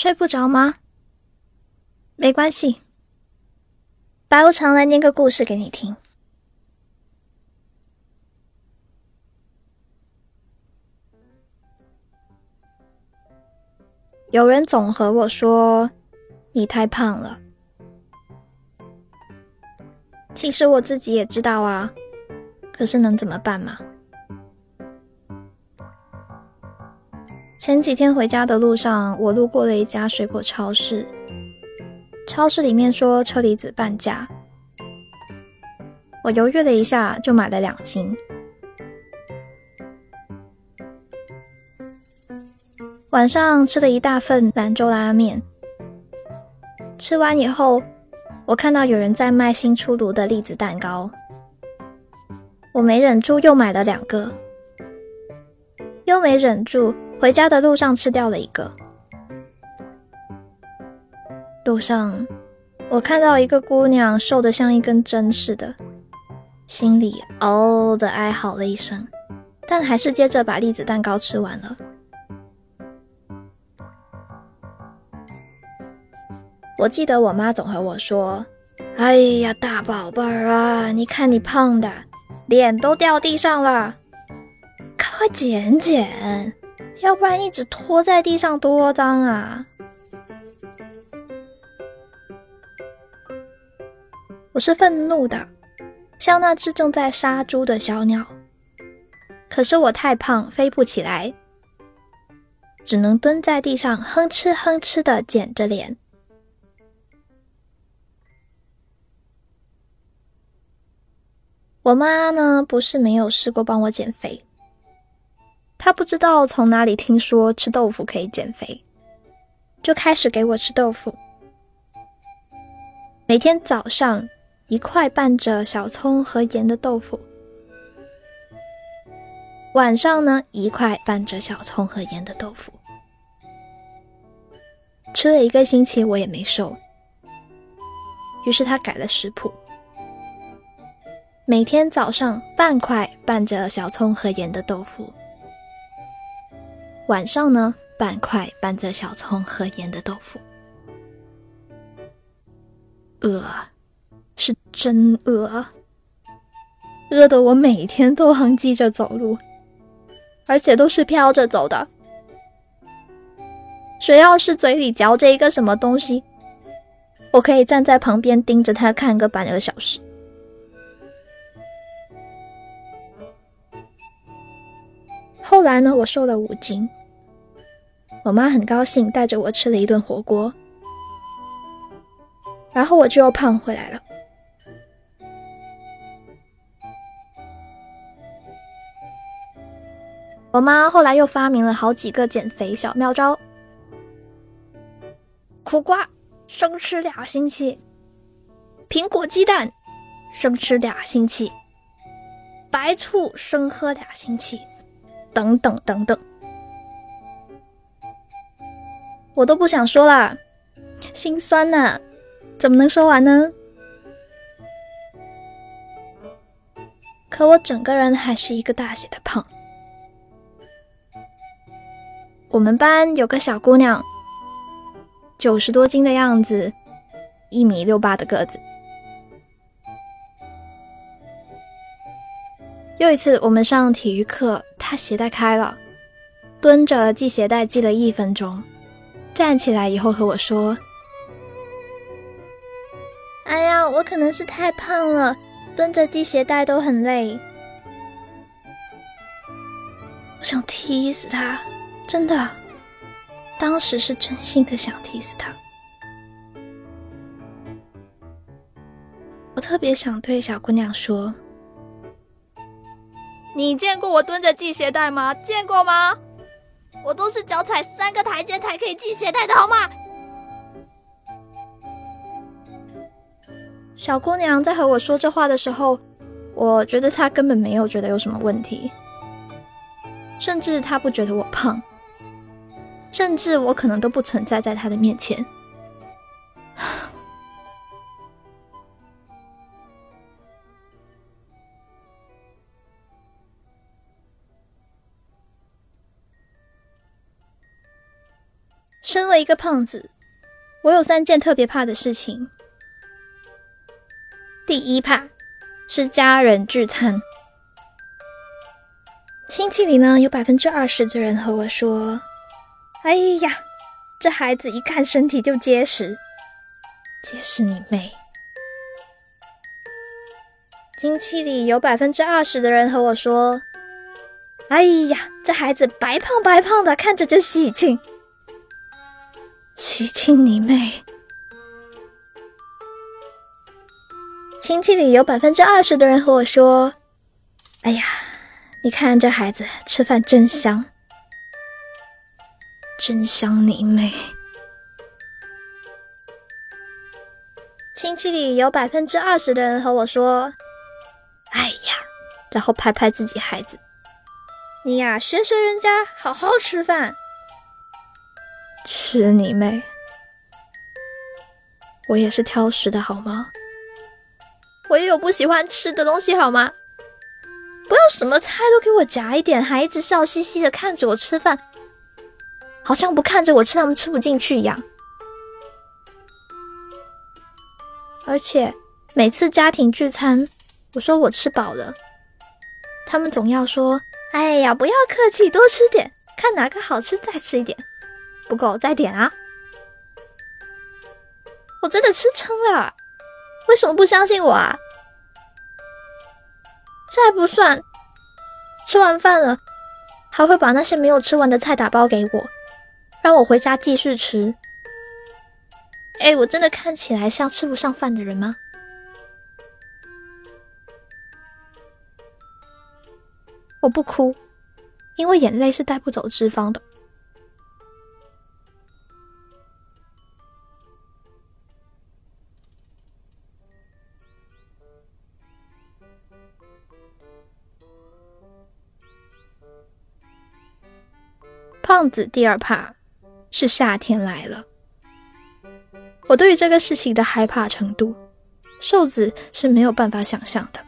睡不着吗？没关系，白无常来念个故事给你听。有人总和我说你太胖了，其实我自己也知道啊，可是能怎么办嘛？前几天回家的路上，我路过了一家水果超市。超市里面说车厘子半价，我犹豫了一下，就买了两斤。晚上吃了一大份兰州拉面，吃完以后，我看到有人在卖新出炉的栗子蛋糕，我没忍住又买了两个，又没忍住。回家的路上吃掉了一个。路上，我看到一个姑娘瘦得像一根针似的，心里哦的哀嚎了一声，但还是接着把栗子蛋糕吃完了。我记得我妈总和我说：“哎呀，大宝贝儿啊，你看你胖的，脸都掉地上了，快减减。”要不然一直拖在地上多脏啊！我是愤怒的，像那只正在杀猪的小鸟。可是我太胖，飞不起来，只能蹲在地上哼哧哼哧的捡着脸。我妈呢，不是没有试过帮我减肥。他不知道从哪里听说吃豆腐可以减肥，就开始给我吃豆腐。每天早上一块拌着小葱和盐的豆腐，晚上呢一块拌着小葱和盐的豆腐。吃了一个星期我也没瘦，于是他改了食谱，每天早上半块拌着小葱和盐的豆腐。晚上呢，半块拌着小葱和盐的豆腐，饿，是真饿，饿得我每天都哼唧着走路，而且都是飘着走的。谁要是嘴里嚼着一个什么东西，我可以站在旁边盯着他看个半个小时。后来呢，我瘦了五斤。我妈很高兴，带着我吃了一顿火锅，然后我就又胖回来了。我妈后来又发明了好几个减肥小妙招：苦瓜生吃俩星期，苹果鸡蛋生吃俩星期，白醋生喝俩星期，等等等等。我都不想说啦，心酸呐，怎么能说完呢？可我整个人还是一个大写的胖。我们班有个小姑娘，九十多斤的样子，一米六八的个子。又一次我们上体育课，她鞋带开了，蹲着系鞋带系了一分钟。站起来以后和我说：“哎呀，我可能是太胖了，蹲着系鞋带都很累。”我想踢死他，真的，当时是真心的想踢死他。我特别想对小姑娘说：“你见过我蹲着系鞋带吗？见过吗？”我都是脚踩三个台阶才可以系鞋带的，好吗？小姑娘在和我说这话的时候，我觉得她根本没有觉得有什么问题，甚至她不觉得我胖，甚至我可能都不存在在她的面前。身为一个胖子，我有三件特别怕的事情。第一怕是家人聚餐，亲戚里呢有百分之二十的人和我说：“哎呀，这孩子一看身体就结实，结实你妹！”亲戚里有百分之二十的人和我说：“哎呀，这孩子白胖白胖的，看着就喜庆。”喜庆你妹！亲戚里有百分之二十的人和我说：“哎呀，你看这孩子吃饭真香，真香你妹！”亲戚里有百分之二十的人和我说。哎呀，然后拍拍自己孩子，你呀学学人家，好好吃饭。吃你妹！我也是挑食的好吗？我也有不喜欢吃的东西好吗？不要什么菜都给我夹一点，还一直笑嘻嘻的看着我吃饭，好像不看着我吃他们吃不进去一样。而且每次家庭聚餐。我说我吃饱了，他们总要说：“哎呀，不要客气，多吃点，看哪个好吃再吃一点，不够再点啊！”我真的吃撑了，为什么不相信我啊？这还不算，吃完饭了还会把那些没有吃完的菜打包给我，让我回家继续吃。哎，我真的看起来像吃不上饭的人吗？我不哭，因为眼泪是带不走脂肪的。胖子第二怕是夏天来了。我对于这个事情的害怕程度，瘦子是没有办法想象的。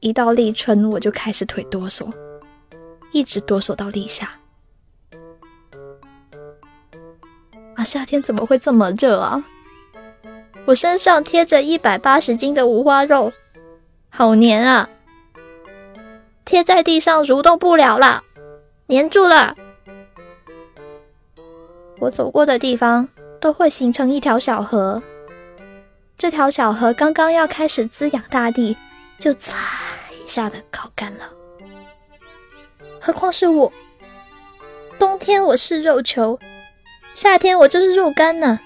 一到立春，我就开始腿哆嗦，一直哆嗦到立夏。啊，夏天怎么会这么热啊？我身上贴着一百八十斤的五花肉，好黏啊！贴在地上蠕动不了了，黏住了。我走过的地方都会形成一条小河，这条小河刚刚要开始滋养大地，就擦。吓得烤干了，何况是我。冬天我是肉球，夏天我就是肉干呢。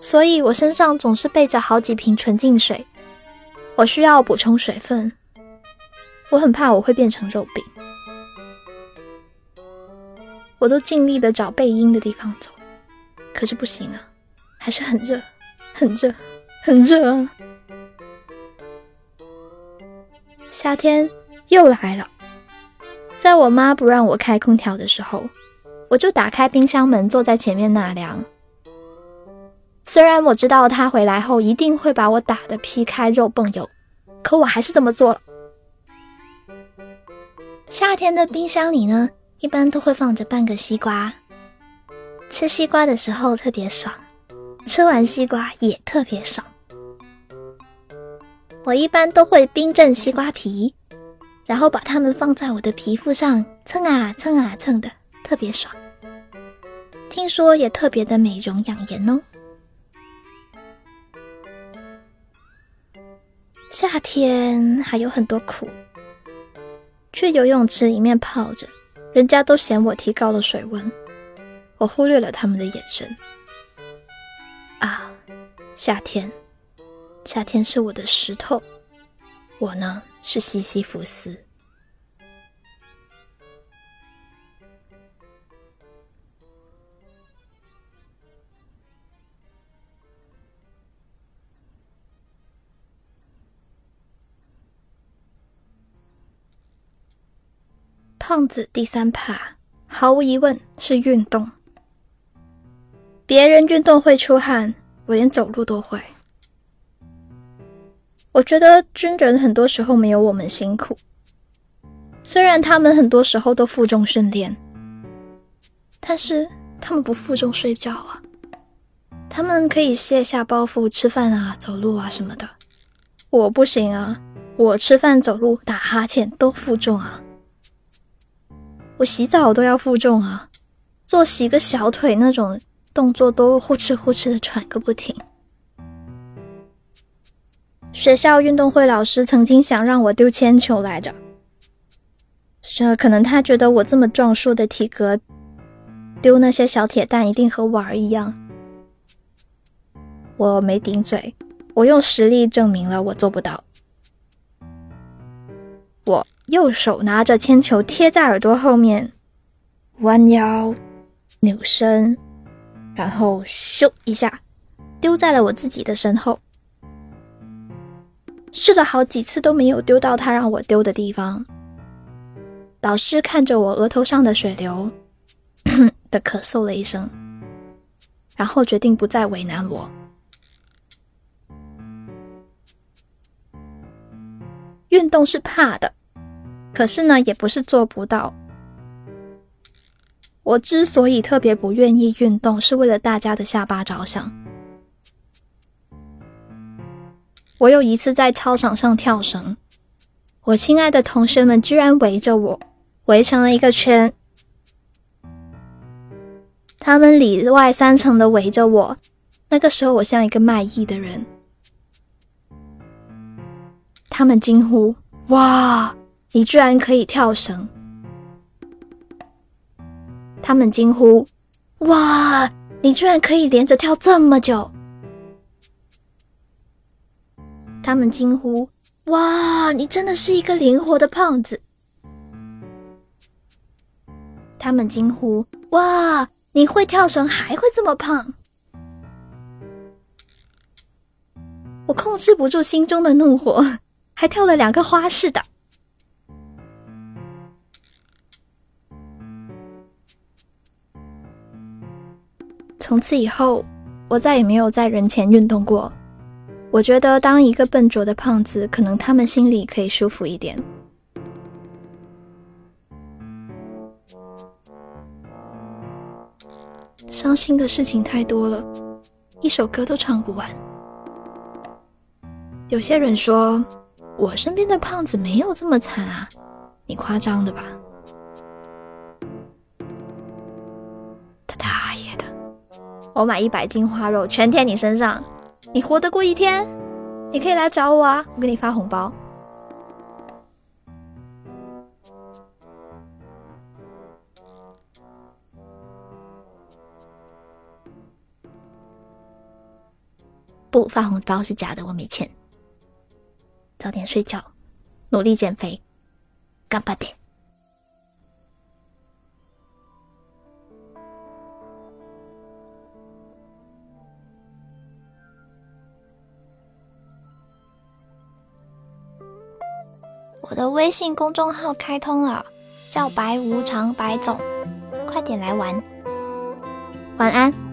所以我身上总是备着好几瓶纯净水，我需要补充水分。我很怕我会变成肉饼，我都尽力的找背阴的地方走，可是不行啊，还是很热，很热，很热啊。夏天又来了，在我妈不让我开空调的时候，我就打开冰箱门，坐在前面纳凉。虽然我知道她回来后一定会把我打得皮开肉蹦油，可我还是这么做了。夏天的冰箱里呢，一般都会放着半个西瓜，吃西瓜的时候特别爽，吃完西瓜也特别爽。我一般都会冰镇西瓜皮，然后把它们放在我的皮肤上蹭啊蹭啊蹭的，特别爽。听说也特别的美容养颜哦。夏天还有很多苦，去游泳池里面泡着，人家都嫌我提高了水温，我忽略了他们的眼神。啊，夏天。夏天是我的石头，我呢是西西弗斯。胖子第三怕，毫无疑问是运动。别人运动会出汗，我连走路都会。我觉得军人很多时候没有我们辛苦，虽然他们很多时候都负重训练，但是他们不负重睡觉啊。他们可以卸下包袱吃饭啊、走路啊什么的，我不行啊！我吃饭、走路、打哈欠都负重啊！我洗澡都要负重啊！做洗个小腿那种动作都呼哧呼哧的喘个不停。学校运动会老师曾经想让我丢铅球来着，这可能他觉得我这么壮硕的体格，丢那些小铁蛋一定和玩儿一样。我没顶嘴，我用实力证明了我做不到。我右手拿着铅球贴在耳朵后面，弯腰扭身，然后咻一下丢在了我自己的身后。试了好几次都没有丢到他让我丢的地方。老师看着我额头上的水流，的咳嗽了一声，然后决定不再为难我。运动是怕的，可是呢，也不是做不到。我之所以特别不愿意运动，是为了大家的下巴着想。我有一次在操场上跳绳，我亲爱的同学们居然围着我，围成了一个圈，他们里外三层的围着我。那个时候，我像一个卖艺的人。他们惊呼：“哇，你居然可以跳绳！”他们惊呼：“哇，你居然可以连着跳这么久！”他们惊呼：“哇，你真的是一个灵活的胖子！”他们惊呼：“哇，你会跳绳还会这么胖！”我控制不住心中的怒火。还跳了两个花式的。从此以后，我再也没有在人前运动过。我觉得当一个笨拙的胖子，可能他们心里可以舒服一点。伤心的事情太多了，一首歌都唱不完。有些人说。我身边的胖子没有这么惨啊，你夸张的吧？我买一百斤花肉全贴你身上，你活得过一天？你可以来找我啊，我给你发红包。不发红包是假的，我没钱。早点睡觉，努力减肥，干巴点。微信公众号开通了，叫白无常白总，快点来玩。晚安。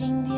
静。